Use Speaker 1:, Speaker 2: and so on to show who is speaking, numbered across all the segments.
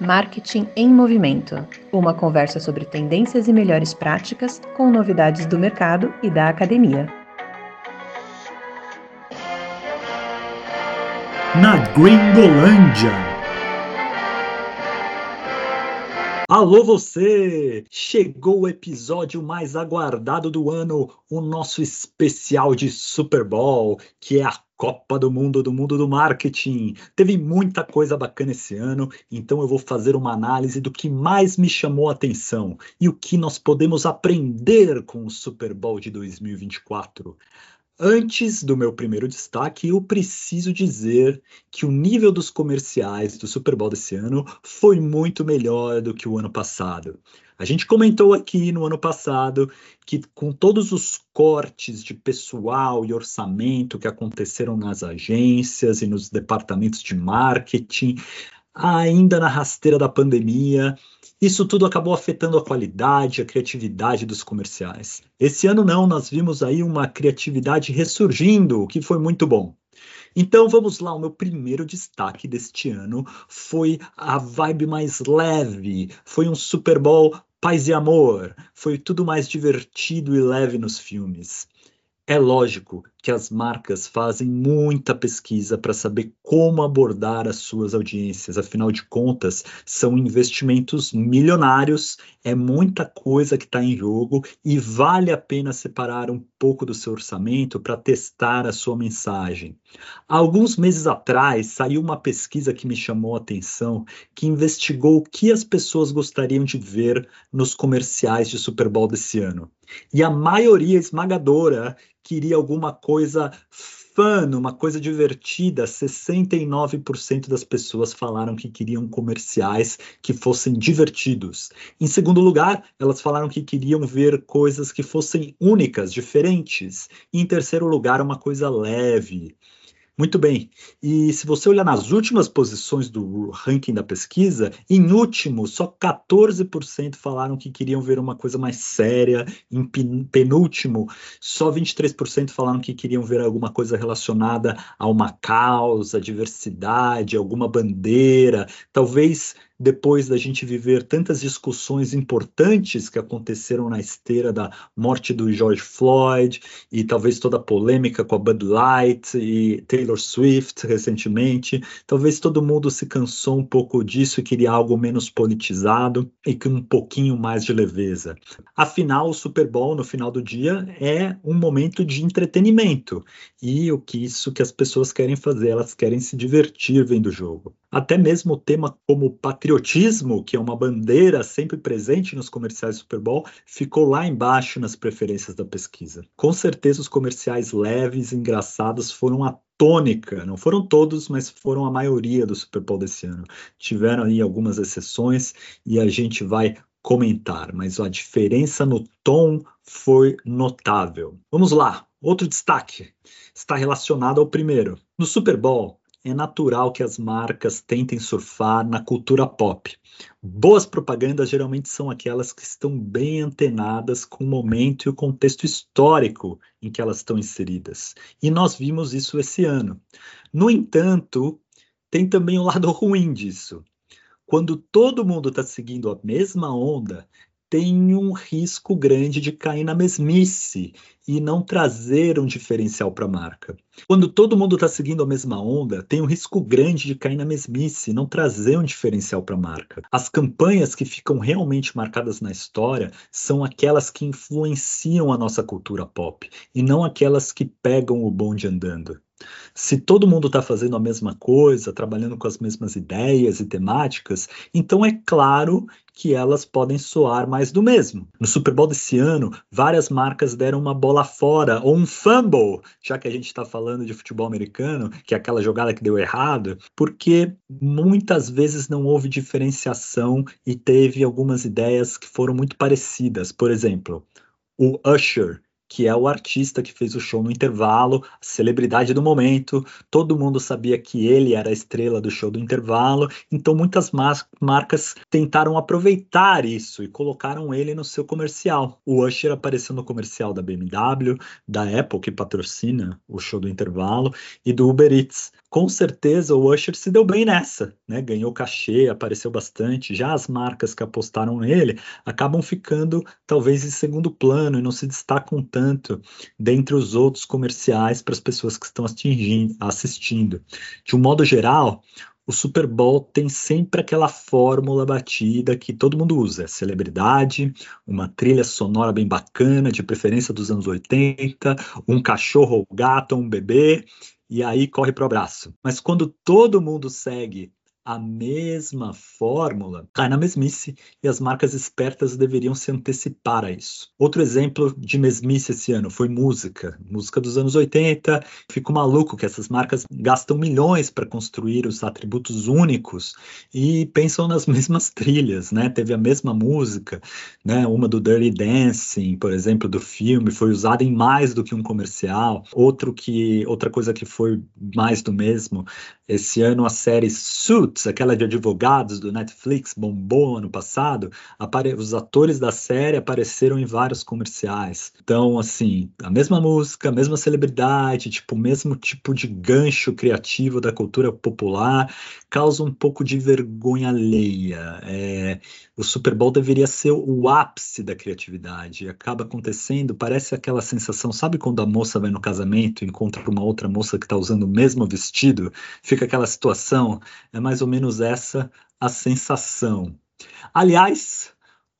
Speaker 1: Marketing em Movimento uma conversa sobre tendências e melhores práticas com novidades do mercado e da academia.
Speaker 2: Na Gringolândia. Alô você! Chegou o episódio mais aguardado do ano, o nosso especial de Super Bowl, que é a Copa do Mundo do Mundo do Marketing. Teve muita coisa bacana esse ano, então eu vou fazer uma análise do que mais me chamou a atenção e o que nós podemos aprender com o Super Bowl de 2024. Antes do meu primeiro destaque, eu preciso dizer que o nível dos comerciais do Super Bowl desse ano foi muito melhor do que o ano passado. A gente comentou aqui no ano passado que, com todos os cortes de pessoal e orçamento que aconteceram nas agências e nos departamentos de marketing, ainda na rasteira da pandemia, isso tudo acabou afetando a qualidade, a criatividade dos comerciais. Esse ano não, nós vimos aí uma criatividade ressurgindo, o que foi muito bom. Então vamos lá, o meu primeiro destaque deste ano foi a vibe mais leve, foi um Super Bowl paz e amor, foi tudo mais divertido e leve nos filmes. É lógico que as marcas fazem muita pesquisa para saber como abordar as suas audiências, afinal de contas, são investimentos milionários, é muita coisa que está em jogo e vale a pena separar um pouco do seu orçamento para testar a sua mensagem. Alguns meses atrás saiu uma pesquisa que me chamou a atenção, que investigou o que as pessoas gostariam de ver nos comerciais de Super Bowl desse ano. E a maioria esmagadora queria alguma coisa fun, uma coisa divertida. 69% das pessoas falaram que queriam comerciais que fossem divertidos. Em segundo lugar, elas falaram que queriam ver coisas que fossem únicas, diferentes. E em terceiro lugar, uma coisa leve. Muito bem. E se você olhar nas últimas posições do ranking da pesquisa, em último, só 14% falaram que queriam ver uma coisa mais séria. Em penúltimo, só 23% falaram que queriam ver alguma coisa relacionada a uma causa, diversidade, alguma bandeira. Talvez depois da gente viver tantas discussões importantes que aconteceram na esteira da morte do George Floyd e talvez toda a polêmica com a Bud Light e Taylor Swift recentemente, talvez todo mundo se cansou um pouco disso e queria algo menos politizado e com um pouquinho mais de leveza. Afinal, o Super Bowl no final do dia é um momento de entretenimento e o que isso que as pessoas querem fazer, elas querem se divertir vendo o jogo. Até mesmo o tema como patriotismo, que é uma bandeira sempre presente nos comerciais do Super Bowl, ficou lá embaixo nas preferências da pesquisa. Com certeza os comerciais leves e engraçados foram a tônica, não foram todos, mas foram a maioria do Super Bowl desse ano. Tiveram aí algumas exceções e a gente vai comentar, mas a diferença no tom foi notável. Vamos lá, outro destaque está relacionado ao primeiro. No Super Bowl, é natural que as marcas tentem surfar na cultura pop. Boas propagandas geralmente são aquelas que estão bem antenadas com o momento e o contexto histórico em que elas estão inseridas. E nós vimos isso esse ano. No entanto, tem também o um lado ruim disso. Quando todo mundo está seguindo a mesma onda, tem um risco grande de cair na mesmice e não trazer um diferencial para a marca. Quando todo mundo está seguindo a mesma onda, tem um risco grande de cair na mesmice e não trazer um diferencial para a marca. As campanhas que ficam realmente marcadas na história são aquelas que influenciam a nossa cultura pop e não aquelas que pegam o bonde andando. Se todo mundo está fazendo a mesma coisa, trabalhando com as mesmas ideias e temáticas, então é claro que elas podem soar mais do mesmo. No Super Bowl desse ano, várias marcas deram uma bola fora ou um fumble, já que a gente está falando de futebol americano, que é aquela jogada que deu errado, porque muitas vezes não houve diferenciação e teve algumas ideias que foram muito parecidas. Por exemplo, o Usher que é o artista que fez o show no intervalo, a celebridade do momento, todo mundo sabia que ele era a estrela do show do intervalo, então muitas mar marcas tentaram aproveitar isso e colocaram ele no seu comercial. O Usher apareceu no comercial da BMW, da Apple, que patrocina o show do intervalo, e do Uber Eats com certeza o Usher se deu bem nessa, né? Ganhou cachê, apareceu bastante. Já as marcas que apostaram nele acabam ficando talvez em segundo plano e não se destacam tanto dentre os outros comerciais para as pessoas que estão assistindo. De um modo geral, o Super Bowl tem sempre aquela fórmula batida que todo mundo usa: celebridade, uma trilha sonora bem bacana, de preferência dos anos 80, um cachorro ou gato, um bebê e aí corre para o abraço. Mas quando todo mundo segue a mesma fórmula, cai na mesmice e as marcas espertas deveriam se antecipar a isso. Outro exemplo de mesmice esse ano foi música. Música dos anos 80. Fico maluco que essas marcas gastam milhões para construir os atributos únicos e pensam nas mesmas trilhas, né? Teve a mesma música, né? Uma do Dirty Dancing, por exemplo, do filme, foi usada em mais do que um comercial. Outro que, outra coisa que foi mais do mesmo, esse ano a série Suits Suits, aquela de advogados do Netflix, bombou ano passado, os atores da série apareceram em vários comerciais. Então, assim, a mesma música, a mesma celebridade, tipo, o mesmo tipo de gancho criativo da cultura popular, causa um pouco de vergonha alheia. É... o Super Bowl deveria ser o ápice da criatividade. Acaba acontecendo, parece aquela sensação, sabe quando a moça vai no casamento e encontra uma outra moça que está usando o mesmo vestido? Fica aquela situação, é mais ou menos essa a sensação. Aliás,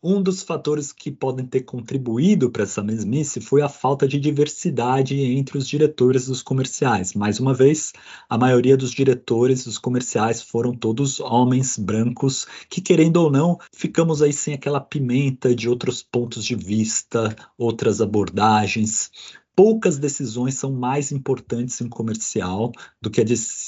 Speaker 2: um dos fatores que podem ter contribuído para essa mesmice foi a falta de diversidade entre os diretores dos comerciais. Mais uma vez, a maioria dos diretores dos comerciais foram todos homens brancos que, querendo ou não, ficamos aí sem aquela pimenta de outros pontos de vista, outras abordagens poucas decisões são mais importantes em comercial do que, a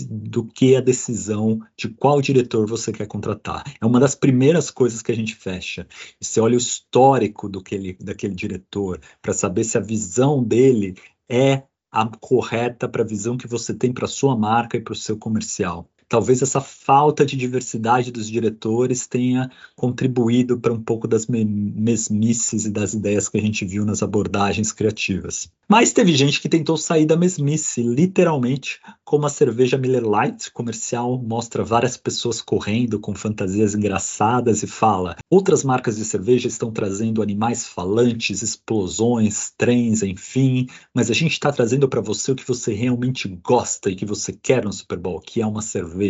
Speaker 2: do que a decisão de qual diretor você quer contratar. É uma das primeiras coisas que a gente fecha. você olha o histórico do que ele, daquele diretor para saber se a visão dele é a correta para a visão que você tem para sua marca e para o seu comercial talvez essa falta de diversidade dos diretores tenha contribuído para um pouco das mesmices e das ideias que a gente viu nas abordagens criativas. Mas teve gente que tentou sair da mesmice, literalmente, como a cerveja Miller Lite comercial mostra várias pessoas correndo com fantasias engraçadas e fala: outras marcas de cerveja estão trazendo animais falantes, explosões, trens, enfim, mas a gente está trazendo para você o que você realmente gosta e que você quer no Super Bowl, que é uma cerveja.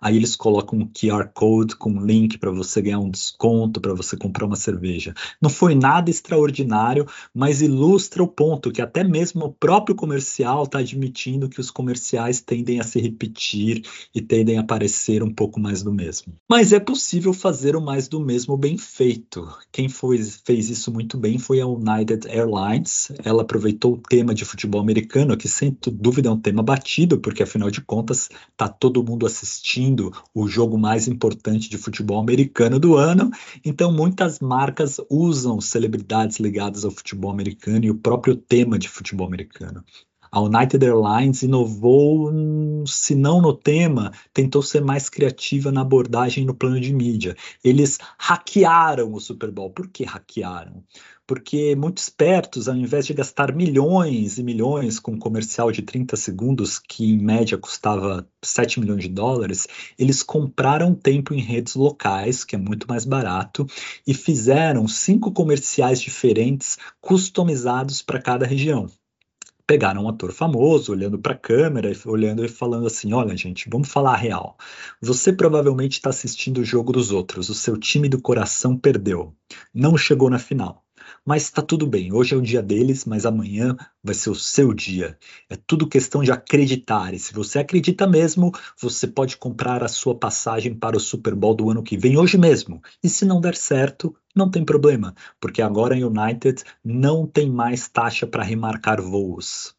Speaker 2: Aí eles colocam um QR Code com um link para você ganhar um desconto para você comprar uma cerveja. Não foi nada extraordinário, mas ilustra o ponto que até até mesmo o próprio comercial está admitindo que os comerciais tendem a se repetir e tendem a parecer um pouco mais do mesmo. Mas é possível fazer o mais do mesmo bem feito. Quem foi, fez isso muito bem foi a United Airlines. Ela aproveitou o tema de futebol americano, que sem dúvida é um tema batido, porque afinal de contas está todo mundo assistindo o jogo mais importante de futebol americano do ano. Então muitas marcas usam celebridades ligadas ao futebol americano e o próprio tema de futebol americano. A United Airlines inovou, se não no tema, tentou ser mais criativa na abordagem no plano de mídia. Eles hackearam o Super Bowl. Por que hackearam? Porque muito espertos, ao invés de gastar milhões e milhões com um comercial de 30 segundos, que em média custava 7 milhões de dólares, eles compraram tempo em redes locais, que é muito mais barato, e fizeram cinco comerciais diferentes customizados para cada região pegaram um ator famoso, olhando para a câmera, olhando e falando assim: olha, gente, vamos falar a real. Você provavelmente está assistindo o jogo dos outros, o seu time do coração perdeu, não chegou na final. Mas está tudo bem, hoje é o dia deles, mas amanhã vai ser o seu dia. É tudo questão de acreditar. E se você acredita mesmo, você pode comprar a sua passagem para o Super Bowl do ano que vem hoje mesmo. E se não der certo, não tem problema, porque agora em United não tem mais taxa para remarcar voos.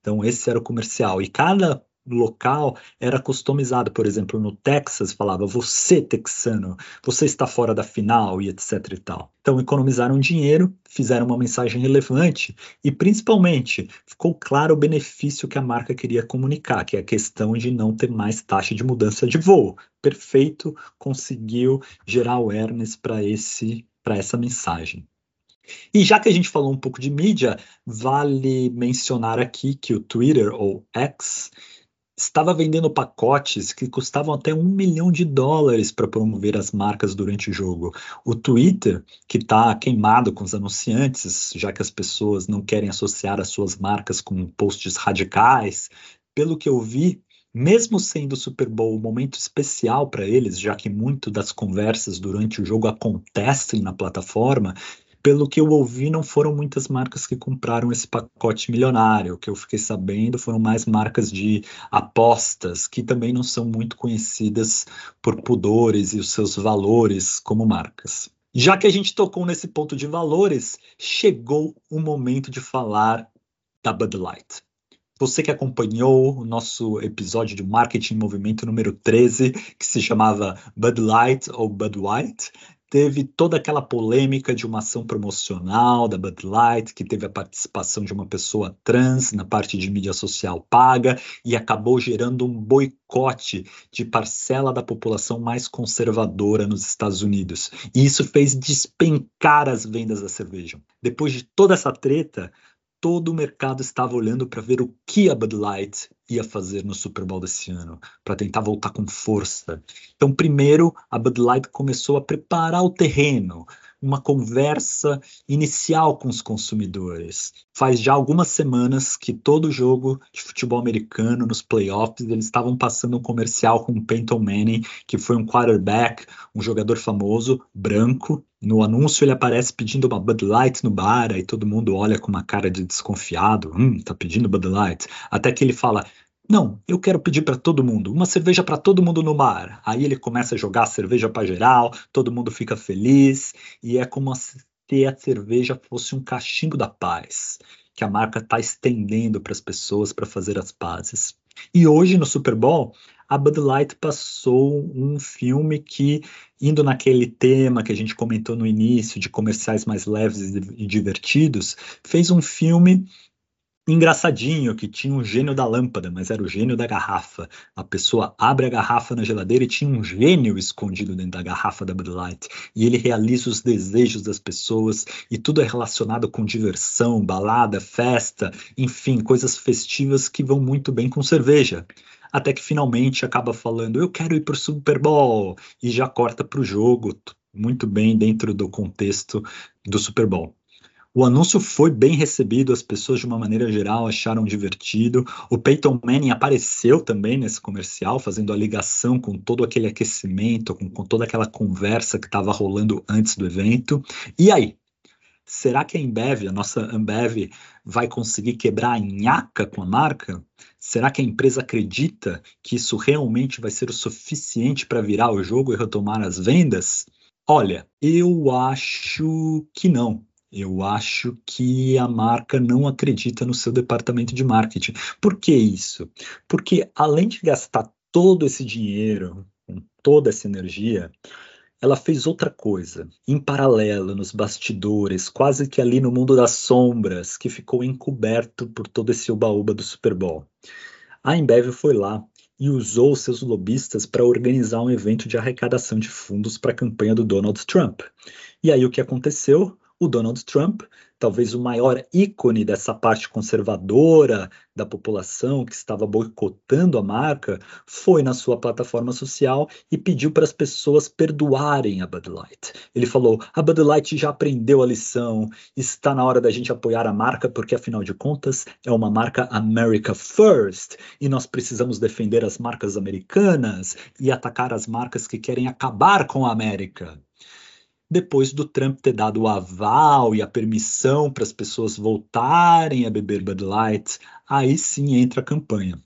Speaker 2: Então esse era o comercial. E cada local era customizado. Por exemplo, no Texas falava você texano, você está fora da final e etc e tal. Então economizaram dinheiro, fizeram uma mensagem relevante e principalmente ficou claro o benefício que a marca queria comunicar, que é a questão de não ter mais taxa de mudança de voo. Perfeito, conseguiu gerar awareness para esse para essa mensagem. E já que a gente falou um pouco de mídia, vale mencionar aqui que o Twitter, ou X, estava vendendo pacotes que custavam até um milhão de dólares para promover as marcas durante o jogo. O Twitter, que está queimado com os anunciantes, já que as pessoas não querem associar as suas marcas com posts radicais, pelo que eu vi, mesmo sendo o Super Bowl um momento especial para eles, já que muito das conversas durante o jogo acontecem na plataforma, pelo que eu ouvi, não foram muitas marcas que compraram esse pacote milionário. O que eu fiquei sabendo foram mais marcas de apostas, que também não são muito conhecidas por pudores e os seus valores como marcas. Já que a gente tocou nesse ponto de valores, chegou o momento de falar da Bud Light. Você que acompanhou o nosso episódio de Marketing em Movimento número 13, que se chamava Bud Light ou Bud White, teve toda aquela polêmica de uma ação promocional da Bud Light, que teve a participação de uma pessoa trans na parte de mídia social paga e acabou gerando um boicote de parcela da população mais conservadora nos Estados Unidos. E isso fez despencar as vendas da cerveja. Depois de toda essa treta, todo o mercado estava olhando para ver o que a Bud Light ia fazer no Super Bowl desse ano, para tentar voltar com força. Então, primeiro, a Bud Light começou a preparar o terreno, uma conversa inicial com os consumidores. Faz já algumas semanas que todo jogo de futebol americano, nos playoffs, eles estavam passando um comercial com o Peyton Manning, que foi um quarterback, um jogador famoso, branco. No anúncio ele aparece pedindo uma Bud Light no bar, aí todo mundo olha com uma cara de desconfiado, hum, tá pedindo Bud Light. Até que ele fala, não, eu quero pedir para todo mundo, uma cerveja para todo mundo no mar. Aí ele começa a jogar cerveja para geral, todo mundo fica feliz e é como se a cerveja fosse um cachimbo da paz, que a marca está estendendo para as pessoas para fazer as pazes. E hoje no Super Bowl, a Bud Light passou um filme que, indo naquele tema que a gente comentou no início, de comerciais mais leves e divertidos, fez um filme engraçadinho que tinha um gênio da lâmpada, mas era o gênio da garrafa. A pessoa abre a garrafa na geladeira e tinha um gênio escondido dentro da garrafa da Bud Light. E ele realiza os desejos das pessoas e tudo é relacionado com diversão, balada, festa, enfim, coisas festivas que vão muito bem com cerveja. Até que finalmente acaba falando: "Eu quero ir para o Super Bowl" e já corta para o jogo, muito bem dentro do contexto do Super Bowl. O anúncio foi bem recebido, as pessoas, de uma maneira geral, acharam divertido. O Peyton Manning apareceu também nesse comercial, fazendo a ligação com todo aquele aquecimento, com, com toda aquela conversa que estava rolando antes do evento. E aí? Será que a Embev, a nossa Ambev, vai conseguir quebrar a nhaca com a marca? Será que a empresa acredita que isso realmente vai ser o suficiente para virar o jogo e retomar as vendas? Olha, eu acho que não. Eu acho que a marca não acredita no seu departamento de marketing. Por que isso? Porque além de gastar todo esse dinheiro, toda essa energia, ela fez outra coisa, em paralelo, nos bastidores, quase que ali no mundo das sombras, que ficou encoberto por todo esse uba-uba do Super Bowl. A Embev foi lá e usou seus lobistas para organizar um evento de arrecadação de fundos para a campanha do Donald Trump. E aí o que aconteceu? O Donald Trump, talvez o maior ícone dessa parte conservadora da população que estava boicotando a marca, foi na sua plataforma social e pediu para as pessoas perdoarem a Bud Light. Ele falou: a Bud Light já aprendeu a lição, está na hora da gente apoiar a marca, porque afinal de contas é uma marca America First e nós precisamos defender as marcas americanas e atacar as marcas que querem acabar com a América depois do Trump ter dado o aval e a permissão para as pessoas voltarem a beber Bud Light, aí sim entra a campanha.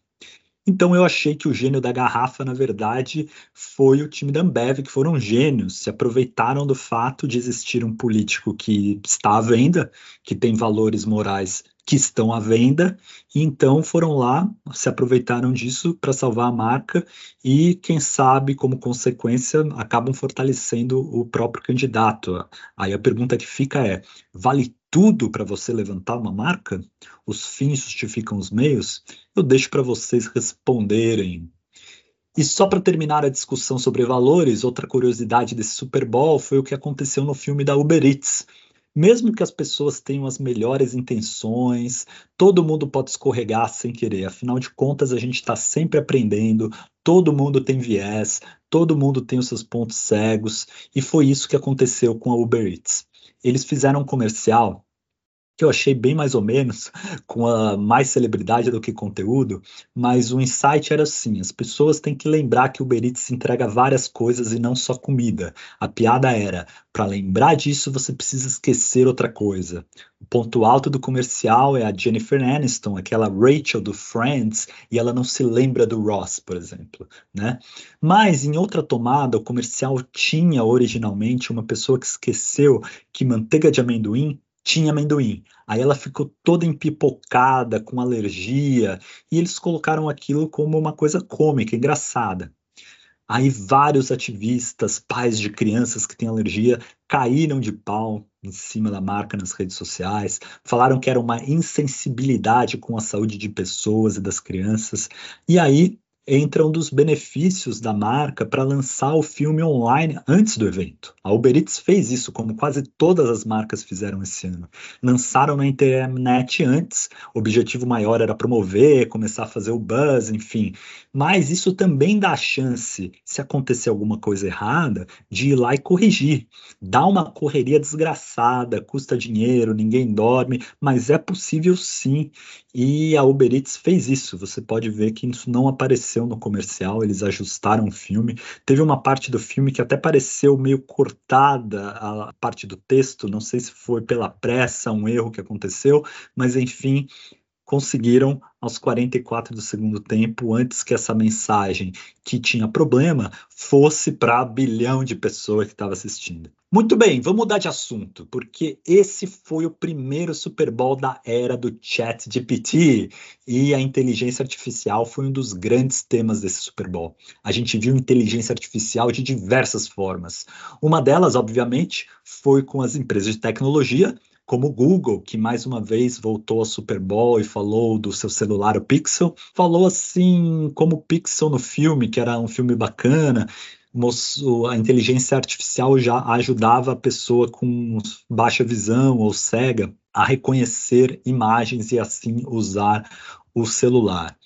Speaker 2: Então eu achei que o gênio da garrafa, na verdade, foi o time da Ambev, que foram gênios, se aproveitaram do fato de existir um político que está à venda, que tem valores morais que estão à venda, e então foram lá, se aproveitaram disso para salvar a marca e, quem sabe, como consequência, acabam fortalecendo o próprio candidato. Aí a pergunta que fica é: vale tudo para você levantar uma marca? Os fins justificam os meios? Eu deixo para vocês responderem. E só para terminar a discussão sobre valores, outra curiosidade desse Super Bowl foi o que aconteceu no filme da Uber Eats mesmo que as pessoas tenham as melhores intenções, todo mundo pode escorregar sem querer. Afinal de contas, a gente está sempre aprendendo, todo mundo tem viés, todo mundo tem os seus pontos cegos, e foi isso que aconteceu com a Uber Eats. Eles fizeram um comercial que eu achei bem mais ou menos, com a mais celebridade do que conteúdo, mas o insight era assim: as pessoas têm que lembrar que o Uber Eats entrega várias coisas e não só comida. A piada era: para lembrar disso, você precisa esquecer outra coisa. O ponto alto do comercial é a Jennifer Aniston, aquela Rachel do Friends, e ela não se lembra do Ross, por exemplo, né? Mas em outra tomada, o comercial tinha originalmente uma pessoa que esqueceu que manteiga de amendoim tinha amendoim. Aí ela ficou toda empipocada, com alergia, e eles colocaram aquilo como uma coisa cômica, engraçada. Aí vários ativistas, pais de crianças que têm alergia, caíram de pau em cima da marca nas redes sociais, falaram que era uma insensibilidade com a saúde de pessoas e das crianças. E aí entra um dos benefícios da marca para lançar o filme online antes do evento. A Uber Eats fez isso, como quase todas as marcas fizeram esse ano. Lançaram na internet antes, o objetivo maior era promover, começar a fazer o buzz, enfim. Mas isso também dá a chance, se acontecer alguma coisa errada, de ir lá e corrigir. Dá uma correria desgraçada, custa dinheiro, ninguém dorme, mas é possível sim. E a Uber Eats fez isso. Você pode ver que isso não apareceu no comercial, eles ajustaram o filme. Teve uma parte do filme que até pareceu meio cortada, a parte do texto, não sei se foi pela pressa, um erro que aconteceu, mas enfim, conseguiram aos 44 do segundo tempo, antes que essa mensagem que tinha problema fosse para bilhão de pessoas que estava assistindo. Muito bem, vamos mudar de assunto, porque esse foi o primeiro Super Bowl da era do Chat GPT e a inteligência artificial foi um dos grandes temas desse Super Bowl. A gente viu inteligência artificial de diversas formas. Uma delas, obviamente, foi com as empresas de tecnologia, como o Google, que mais uma vez voltou ao Super Bowl e falou do seu celular, o Pixel, falou assim como o Pixel no filme, que era um filme bacana, a inteligência artificial já ajudava a pessoa com baixa visão ou cega a reconhecer imagens e assim usar o celular.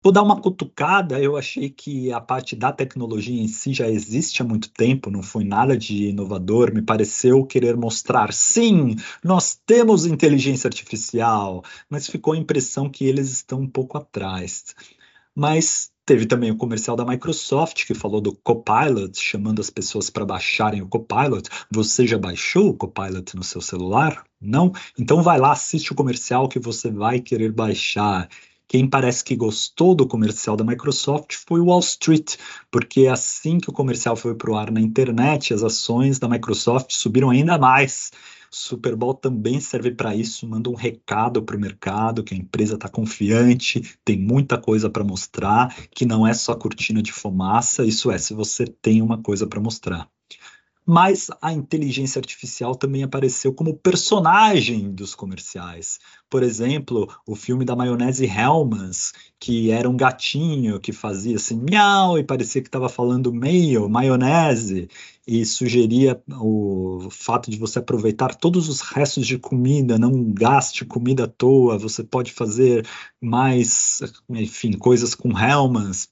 Speaker 2: Vou dar uma cutucada, eu achei que a parte da tecnologia em si já existe há muito tempo, não foi nada de inovador, me pareceu querer mostrar, sim, nós temos inteligência artificial, mas ficou a impressão que eles estão um pouco atrás. Mas teve também o comercial da Microsoft que falou do Copilot, chamando as pessoas para baixarem o Copilot. Você já baixou o Copilot no seu celular? Não? Então vai lá, assiste o comercial que você vai querer baixar. Quem parece que gostou do comercial da Microsoft foi o Wall Street, porque assim que o comercial foi para o ar na internet, as ações da Microsoft subiram ainda mais. Super Bowl também serve para isso, manda um recado para o mercado que a empresa está confiante, tem muita coisa para mostrar, que não é só cortina de fumaça, isso é, se você tem uma coisa para mostrar mas a inteligência artificial também apareceu como personagem dos comerciais. Por exemplo, o filme da maionese Hellmann's, que era um gatinho que fazia assim miau e parecia que estava falando meio maionese e sugeria o fato de você aproveitar todos os restos de comida, não gaste comida à toa, você pode fazer mais, enfim, coisas com Hellmann's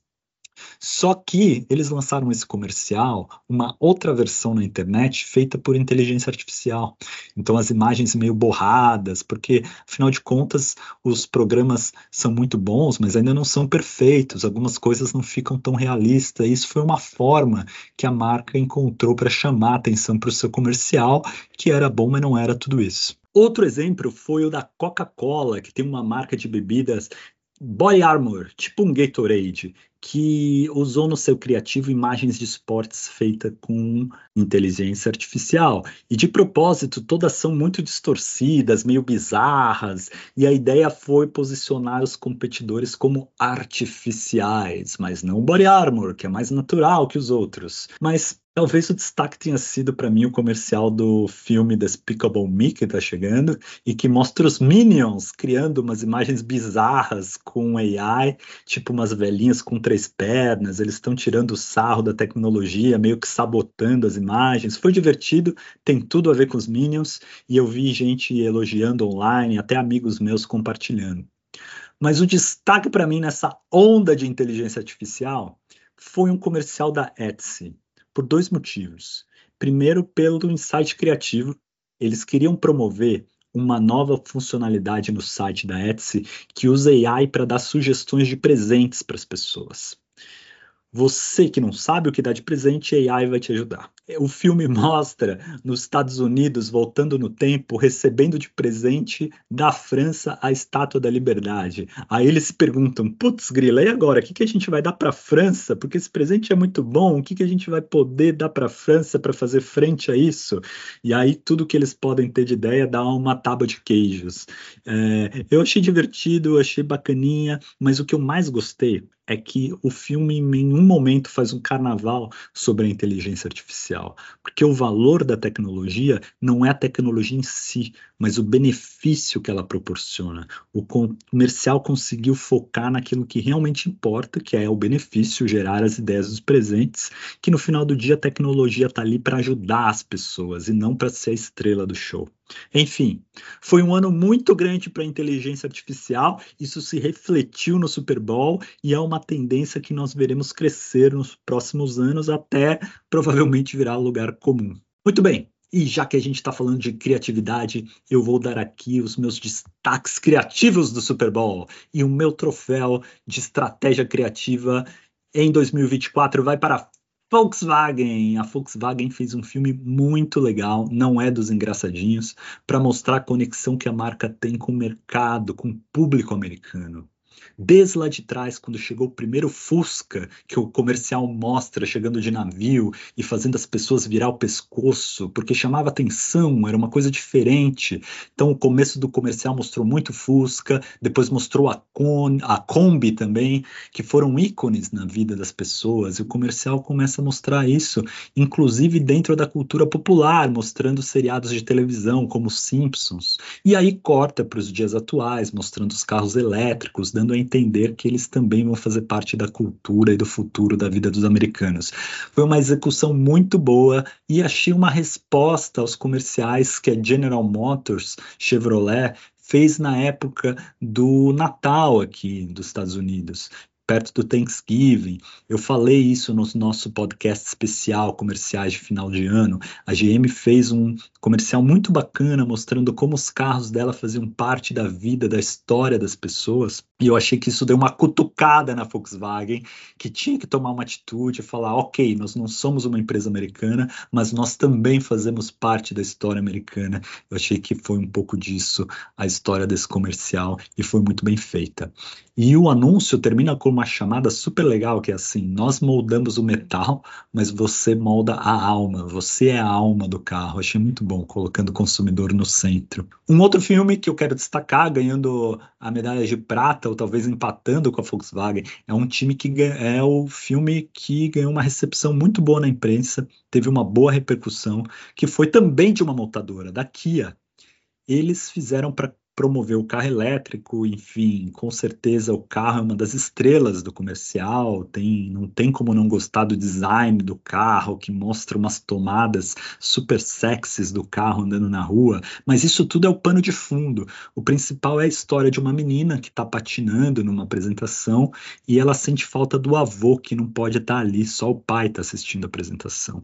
Speaker 2: só que eles lançaram esse comercial, uma outra versão na internet feita por inteligência artificial. Então as imagens meio borradas, porque afinal de contas os programas são muito bons, mas ainda não são perfeitos. Algumas coisas não ficam tão realistas. Isso foi uma forma que a marca encontrou para chamar a atenção para o seu comercial, que era bom, mas não era tudo isso. Outro exemplo foi o da Coca-Cola, que tem uma marca de bebidas Boy Armor, tipo um Gatorade, que usou no seu criativo imagens de esportes feitas com inteligência artificial. E de propósito, todas são muito distorcidas, meio bizarras, e a ideia foi posicionar os competidores como artificiais, mas não Body Armor, que é mais natural que os outros. Mas Talvez o destaque tenha sido para mim o comercial do filme Despicable Me que está chegando e que mostra os Minions criando umas imagens bizarras com AI, tipo umas velhinhas com três pernas. Eles estão tirando o sarro da tecnologia, meio que sabotando as imagens. Foi divertido, tem tudo a ver com os Minions e eu vi gente elogiando online, até amigos meus compartilhando. Mas o destaque para mim nessa onda de inteligência artificial foi um comercial da Etsy por dois motivos. Primeiro, pelo insight criativo, eles queriam promover uma nova funcionalidade no site da Etsy que usa AI para dar sugestões de presentes para as pessoas. Você que não sabe o que dá de presente, AI vai te ajudar. O filme mostra nos Estados Unidos voltando no tempo, recebendo de presente da França a Estátua da Liberdade. Aí eles se perguntam: putz, grila, e agora? O que, que a gente vai dar para a França? Porque esse presente é muito bom. O que, que a gente vai poder dar para a França para fazer frente a isso? E aí tudo que eles podem ter de ideia é dar uma tábua de queijos. É, eu achei divertido, achei bacaninha, mas o que eu mais gostei é que o filme em nenhum momento faz um carnaval sobre a inteligência artificial, porque o valor da tecnologia não é a tecnologia em si, mas o benefício que ela proporciona. O comercial conseguiu focar naquilo que realmente importa, que é o benefício, gerar as ideias dos presentes, que no final do dia a tecnologia está ali para ajudar as pessoas e não para ser a estrela do show. Enfim, foi um ano muito grande para a inteligência artificial, isso se refletiu no Super Bowl e é uma tendência que nós veremos crescer nos próximos anos até provavelmente virar lugar comum. Muito bem, e já que a gente está falando de criatividade, eu vou dar aqui os meus destaques criativos do Super Bowl. E o meu troféu de estratégia criativa em 2024 vai para Volkswagen. A Volkswagen fez um filme muito legal, não é dos engraçadinhos, para mostrar a conexão que a marca tem com o mercado, com o público americano. Desde lá de trás, quando chegou o primeiro Fusca, que o comercial mostra chegando de navio e fazendo as pessoas virar o pescoço, porque chamava atenção, era uma coisa diferente. Então, o começo do comercial mostrou muito Fusca, depois mostrou a, Con, a Kombi também, que foram ícones na vida das pessoas. E o comercial começa a mostrar isso, inclusive dentro da cultura popular, mostrando seriados de televisão como Simpsons. E aí corta para os dias atuais, mostrando os carros elétricos, dando a entender que eles também vão fazer parte da cultura e do futuro da vida dos americanos. Foi uma execução muito boa e achei uma resposta aos comerciais que a General Motors, Chevrolet, fez na época do Natal aqui dos Estados Unidos perto do Thanksgiving. Eu falei isso no nosso podcast especial, comerciais de final de ano. A GM fez um comercial muito bacana mostrando como os carros dela faziam parte da vida, da história das pessoas. E eu achei que isso deu uma cutucada na Volkswagen, que tinha que tomar uma atitude e falar: ok, nós não somos uma empresa americana, mas nós também fazemos parte da história americana. Eu achei que foi um pouco disso a história desse comercial e foi muito bem feita. E o anúncio termina com uma chamada super legal, que é assim: nós moldamos o metal, mas você molda a alma, você é a alma do carro. Achei muito bom, colocando o consumidor no centro. Um outro filme que eu quero destacar, ganhando a medalha de prata, ou talvez empatando com a Volkswagen, é um time que é o filme que ganhou uma recepção muito boa na imprensa, teve uma boa repercussão, que foi também de uma montadora, da Kia. Eles fizeram para promover o carro elétrico, enfim, com certeza o carro é uma das estrelas do comercial, tem, não tem como não gostar do design do carro, que mostra umas tomadas super sexys do carro andando na rua, mas isso tudo é o pano de fundo. O principal é a história de uma menina que está patinando numa apresentação e ela sente falta do avô que não pode estar tá ali, só o pai está assistindo a apresentação.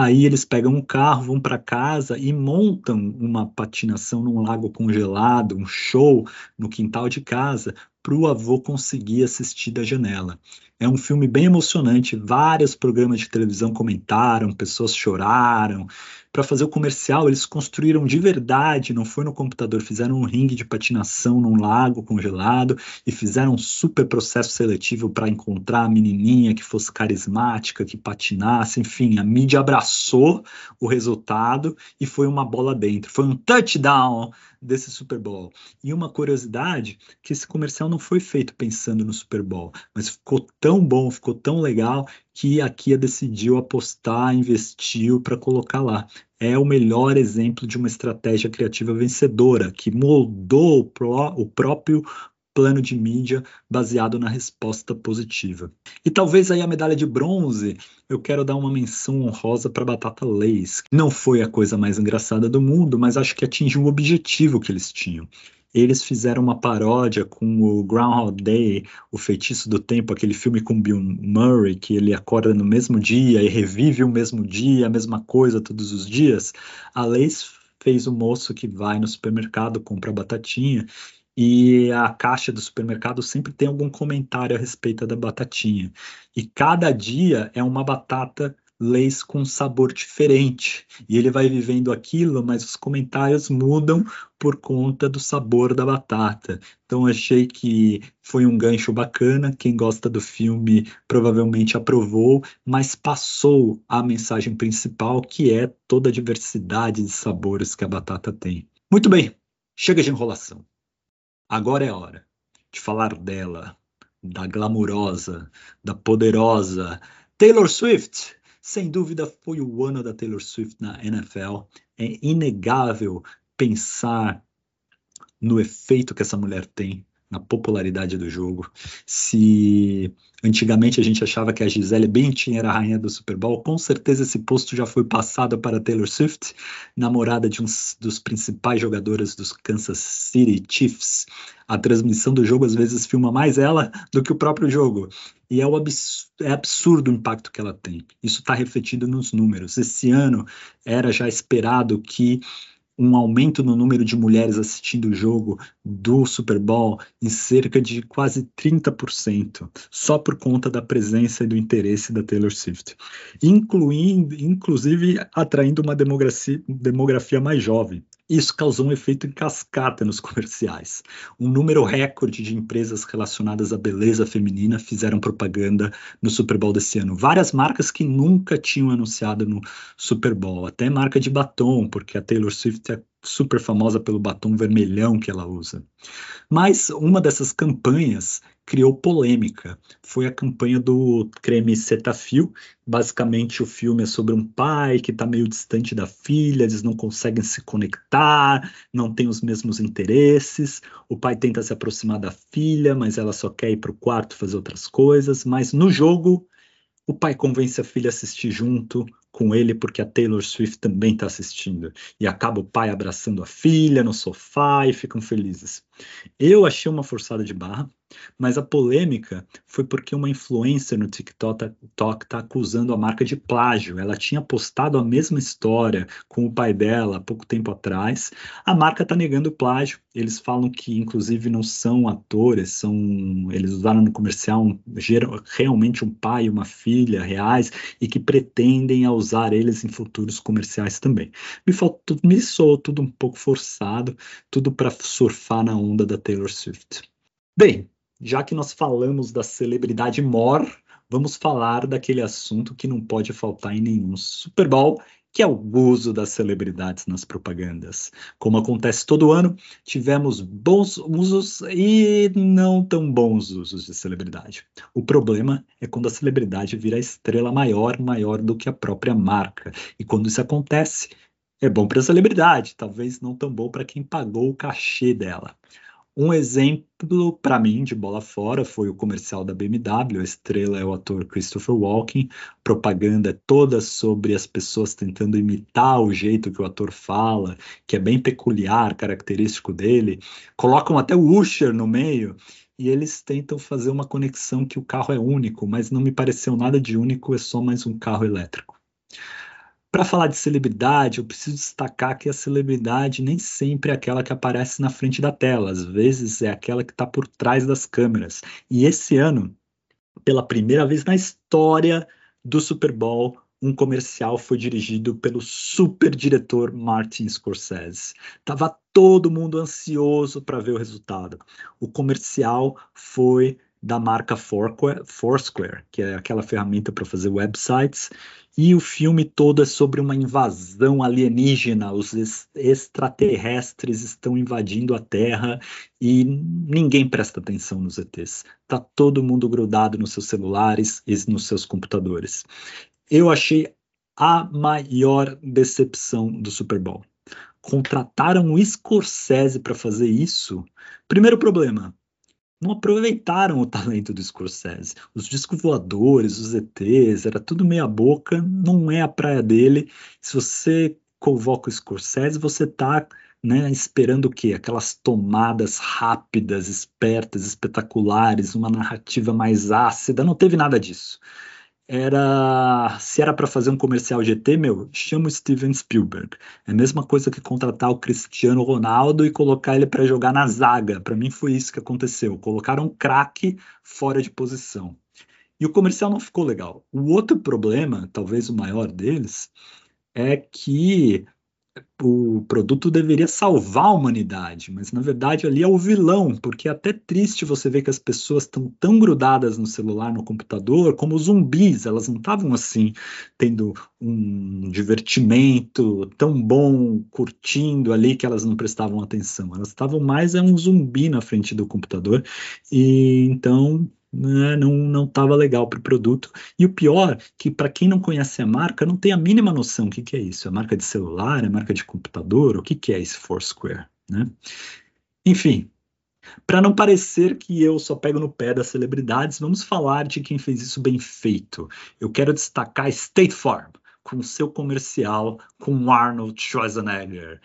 Speaker 2: Aí eles pegam um carro, vão para casa e montam uma patinação num lago congelado, um show no quintal de casa, para o avô conseguir assistir da janela. É um filme bem emocionante. Vários programas de televisão comentaram, pessoas choraram. Para fazer o comercial, eles construíram de verdade, não foi no computador, fizeram um ringue de patinação num lago congelado e fizeram um super processo seletivo para encontrar a menininha que fosse carismática, que patinasse, enfim, a mídia abraçou o resultado e foi uma bola dentro. Foi um touchdown desse Super Bowl. E uma curiosidade, que esse comercial não foi feito pensando no Super Bowl, mas ficou tão bom, ficou tão legal que a Kia decidiu apostar, investiu para colocar lá. É o melhor exemplo de uma estratégia criativa vencedora, que moldou o, pró o próprio plano de mídia baseado na resposta positiva. E talvez aí a medalha de bronze, eu quero dar uma menção honrosa para Batata Lays. Não foi a coisa mais engraçada do mundo, mas acho que atingiu o objetivo que eles tinham. Eles fizeram uma paródia com o Groundhog Day, o Feitiço do Tempo, aquele filme com Bill Murray, que ele acorda no mesmo dia e revive o mesmo dia, a mesma coisa todos os dias. A Lays fez o moço que vai no supermercado, compra batatinha e a caixa do supermercado sempre tem algum comentário a respeito da batatinha. E cada dia é uma batata leis com sabor diferente. E ele vai vivendo aquilo, mas os comentários mudam por conta do sabor da batata. Então achei que foi um gancho bacana. Quem gosta do filme provavelmente aprovou, mas passou a mensagem principal, que é toda a diversidade de sabores que a batata tem. Muito bem, chega de enrolação. Agora é hora de falar dela, da glamurosa, da poderosa Taylor Swift. Sem dúvida foi o ano da Taylor Swift na NFL. É inegável pensar no efeito que essa mulher tem na popularidade do jogo. Se antigamente a gente achava que a Gisele Bündchen era a rainha do Super Bowl, com certeza esse posto já foi passado para Taylor Swift, namorada de um dos principais jogadores dos Kansas City Chiefs. A transmissão do jogo às vezes filma mais ela do que o próprio jogo. E é, o abs é absurdo o impacto que ela tem. Isso está refletido nos números. Esse ano era já esperado que um aumento no número de mulheres assistindo o jogo do Super Bowl em cerca de quase 30%, só por conta da presença e do interesse da Taylor Swift, incluindo, inclusive atraindo uma demografia, demografia mais jovem. Isso causou um efeito em cascata nos comerciais. Um número recorde de empresas relacionadas à beleza feminina fizeram propaganda no Super Bowl desse ano. Várias marcas que nunca tinham anunciado no Super Bowl, até marca de batom, porque a Taylor Swift é super famosa pelo batom vermelhão que ela usa. Mas uma dessas campanhas criou polêmica. Foi a campanha do creme Cetaphil. Basicamente, o filme é sobre um pai que está meio distante da filha, eles não conseguem se conectar, não têm os mesmos interesses. O pai tenta se aproximar da filha, mas ela só quer ir para o quarto fazer outras coisas. Mas no jogo, o pai convence a filha a assistir junto, com ele porque a Taylor Swift também está assistindo. E acaba o pai abraçando a filha no sofá e ficam felizes. Eu achei uma forçada de barra, mas a polêmica foi porque uma influencer no TikTok está acusando a marca de plágio. Ela tinha postado a mesma história com o pai dela há pouco tempo atrás. A marca está negando o plágio. Eles falam que, inclusive, não são atores, são eles usaram no comercial um, realmente um pai e uma filha reais e que pretendem usar eles em futuros comerciais também. Me, faltou, me soou tudo um pouco forçado, tudo para surfar na onda da Taylor Swift. Bem, já que nós falamos da celebridade mor, vamos falar daquele assunto que não pode faltar em nenhum Super Bowl, que é o uso das celebridades nas propagandas. Como acontece todo ano, tivemos bons usos e não tão bons usos de celebridade. O problema é quando a celebridade vira estrela maior, maior do que a própria marca. E quando isso acontece, é bom para a celebridade, talvez não tão bom para quem pagou o cachê dela. Um exemplo para mim de bola fora foi o comercial da BMW. A estrela é o ator Christopher Walken. A propaganda é toda sobre as pessoas tentando imitar o jeito que o ator fala, que é bem peculiar, característico dele. Colocam até o Usher no meio e eles tentam fazer uma conexão que o carro é único, mas não me pareceu nada de único, é só mais um carro elétrico. Para falar de celebridade, eu preciso destacar que a celebridade nem sempre é aquela que aparece na frente da tela, às vezes é aquela que está por trás das câmeras. E esse ano pela primeira vez na história do Super Bowl, um comercial foi dirigido pelo super diretor Martin Scorsese. Tava todo mundo ansioso para ver o resultado. O comercial foi da marca Foursquare, que é aquela ferramenta para fazer websites, e o filme todo é sobre uma invasão alienígena. Os extraterrestres estão invadindo a Terra e ninguém presta atenção nos ETs. Tá todo mundo grudado nos seus celulares e nos seus computadores. Eu achei a maior decepção do Super Bowl. Contrataram o Scorsese para fazer isso. Primeiro problema, não aproveitaram o talento do Scorsese. Os discos voadores, os ETs, era tudo meia boca, não é a praia dele. Se você convoca o Scorsese, você está né, esperando o quê? Aquelas tomadas rápidas, espertas, espetaculares, uma narrativa mais ácida, não teve nada disso era se era para fazer um comercial GT, meu, chama o Steven Spielberg. É a mesma coisa que contratar o Cristiano Ronaldo e colocar ele para jogar na zaga. Para mim foi isso que aconteceu. Colocaram um craque fora de posição. E o comercial não ficou legal. O outro problema, talvez o maior deles, é que o produto deveria salvar a humanidade, mas na verdade ali é o vilão, porque é até triste você ver que as pessoas estão tão grudadas no celular, no computador, como zumbis, elas não estavam assim, tendo um divertimento tão bom, curtindo ali, que elas não prestavam atenção, elas estavam mais é um zumbi na frente do computador, e então né, não não estava legal para o produto. E o pior, que para quem não conhece a marca, não tem a mínima noção o que, que é isso. É marca de celular, é marca de computador, o que, que é esse Foursquare, né? Enfim, para não parecer que eu só pego no pé das celebridades, vamos falar de quem fez isso bem feito. Eu quero destacar State Farm, com seu comercial com Arnold Schwarzenegger.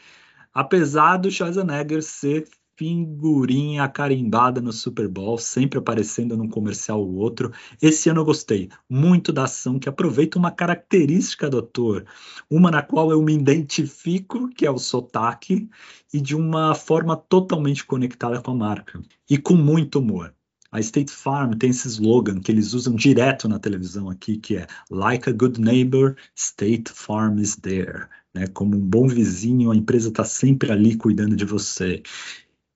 Speaker 2: Apesar do Schwarzenegger ser figurinha carimbada no Super Bowl, sempre aparecendo num comercial ou outro. Esse ano eu gostei muito da ação que aproveita uma característica do ator, uma na qual eu me identifico, que é o sotaque, e de uma forma totalmente conectada com a marca e com muito humor. A State Farm tem esse slogan que eles usam direto na televisão aqui, que é Like a good neighbor, State Farm is there. Né? Como um bom vizinho, a empresa está sempre ali cuidando de você.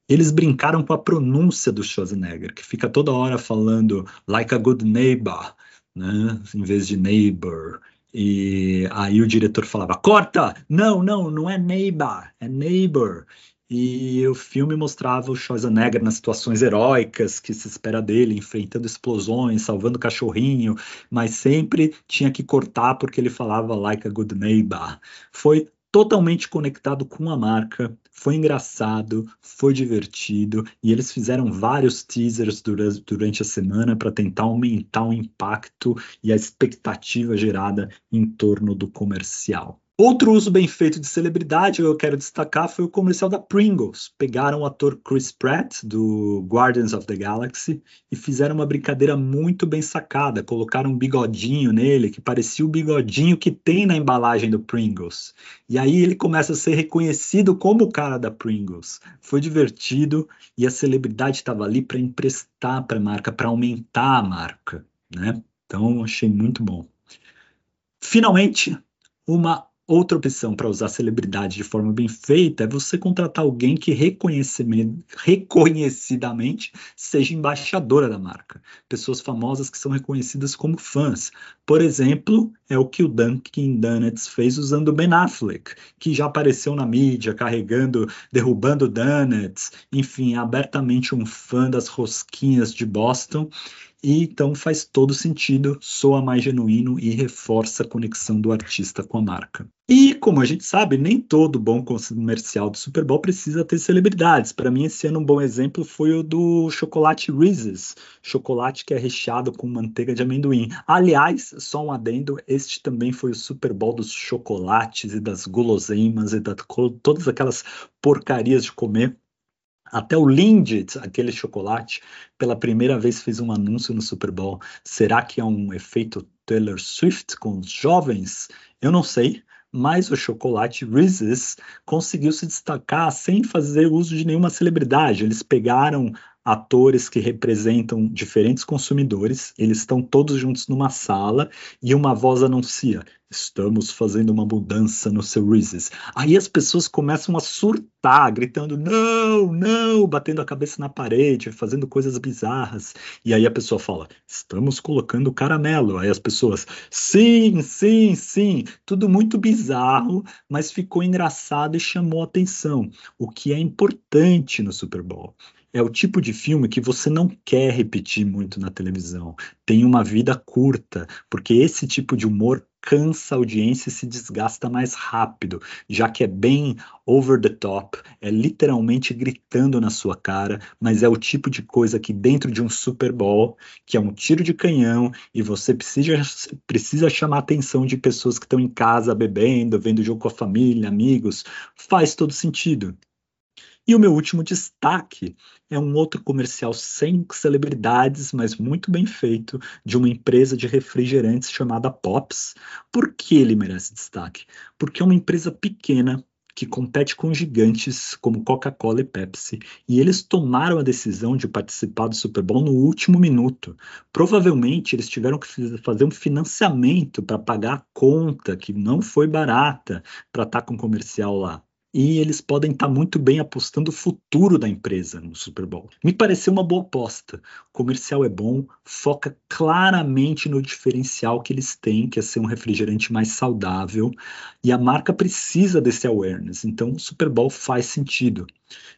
Speaker 2: Eles brincaram com a pronúncia do Schwarzenegger, que fica toda hora falando like a good neighbor, né? em vez de neighbor. E aí o diretor falava: corta! Não, não, não é neighbor, é neighbor. E o filme mostrava o Schwarzenegger nas situações heróicas que se espera dele, enfrentando explosões, salvando cachorrinho, mas sempre tinha que cortar porque ele falava like a good neighbor. Foi totalmente conectado com a marca, foi engraçado, foi divertido e eles fizeram vários teasers durante, a semana para tentar aumentar o impacto e a expectativa gerada em torno do comercial. Outro uso bem feito de celebridade que eu quero destacar foi o comercial da Pringles. Pegaram o ator Chris Pratt, do Guardians of the Galaxy, e fizeram uma brincadeira muito bem sacada. Colocaram um bigodinho nele, que parecia o bigodinho que tem na embalagem do Pringles. E aí ele começa a ser reconhecido como o cara da Pringles. Foi divertido e a celebridade estava ali para emprestar para a marca, para aumentar a marca. Né? Então, achei muito bom. Finalmente, uma Outra opção para usar celebridade de forma bem feita é você contratar alguém que reconhecidamente seja embaixadora da marca. Pessoas famosas que são reconhecidas como fãs. Por exemplo, é o que o Dunkin' Donuts fez usando Ben Affleck, que já apareceu na mídia carregando, derrubando donuts, enfim, é abertamente um fã das rosquinhas de Boston e então faz todo sentido, soa mais genuíno e reforça a conexão do artista com a marca. E como a gente sabe, nem todo bom comercial do Super Bowl precisa ter celebridades. Para mim, esse ano um bom exemplo foi o do chocolate Reese's, chocolate que é recheado com manteiga de amendoim. Aliás, só um adendo, este também foi o Super Bowl dos chocolates e das guloseimas e de todas aquelas porcarias de comer até o Lindt, aquele chocolate, pela primeira vez fez um anúncio no Super Bowl. Será que é um efeito Taylor Swift com os jovens? Eu não sei, mas o chocolate Reese's conseguiu se destacar sem fazer uso de nenhuma celebridade. Eles pegaram atores que representam diferentes consumidores, eles estão todos juntos numa sala e uma voz anuncia: Estamos fazendo uma mudança no seu Reese's. Aí as pessoas começam a surtar, gritando: não, não, batendo a cabeça na parede, fazendo coisas bizarras. E aí a pessoa fala: estamos colocando caramelo. Aí as pessoas: sim, sim, sim. Tudo muito bizarro, mas ficou engraçado e chamou atenção. O que é importante no Super Bowl é o tipo de filme que você não quer repetir muito na televisão. Tem uma vida curta, porque esse tipo de humor cansa a audiência e se desgasta mais rápido, já que é bem over the top, é literalmente gritando na sua cara, mas é o tipo de coisa que dentro de um Super Bowl, que é um tiro de canhão, e você precisa, precisa chamar a atenção de pessoas que estão em casa bebendo, vendo jogo com a família, amigos, faz todo sentido. E o meu último destaque é um outro comercial sem celebridades, mas muito bem feito, de uma empresa de refrigerantes chamada Pops. Por que ele merece destaque? Porque é uma empresa pequena que compete com gigantes como Coca-Cola e Pepsi, e eles tomaram a decisão de participar do Super Bowl no último minuto. Provavelmente eles tiveram que fazer um financiamento para pagar a conta, que não foi barata, para estar tá com o comercial lá e eles podem estar tá muito bem apostando o futuro da empresa no Super Bowl. Me pareceu uma boa aposta. O comercial é bom, foca claramente no diferencial que eles têm, que é ser um refrigerante mais saudável, e a marca precisa desse awareness. Então, o Super Bowl faz sentido.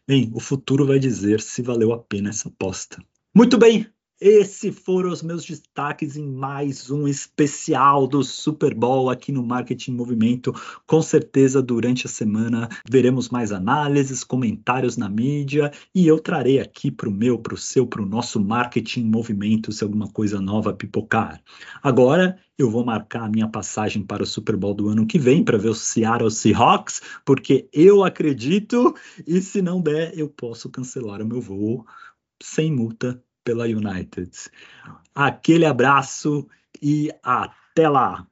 Speaker 2: Bem, o futuro vai dizer se valeu a pena essa aposta. Muito bem, esses foram os meus destaques em mais um especial do Super Bowl aqui no Marketing Movimento. Com certeza, durante a semana, veremos mais análises, comentários na mídia e eu trarei aqui para o meu, para o seu, para o nosso Marketing Movimento se alguma coisa nova pipocar. Agora, eu vou marcar a minha passagem para o Super Bowl do ano que vem para ver o Seattle Seahawks, porque eu acredito e se não der, eu posso cancelar o meu voo sem multa pela United. Aquele abraço e até lá!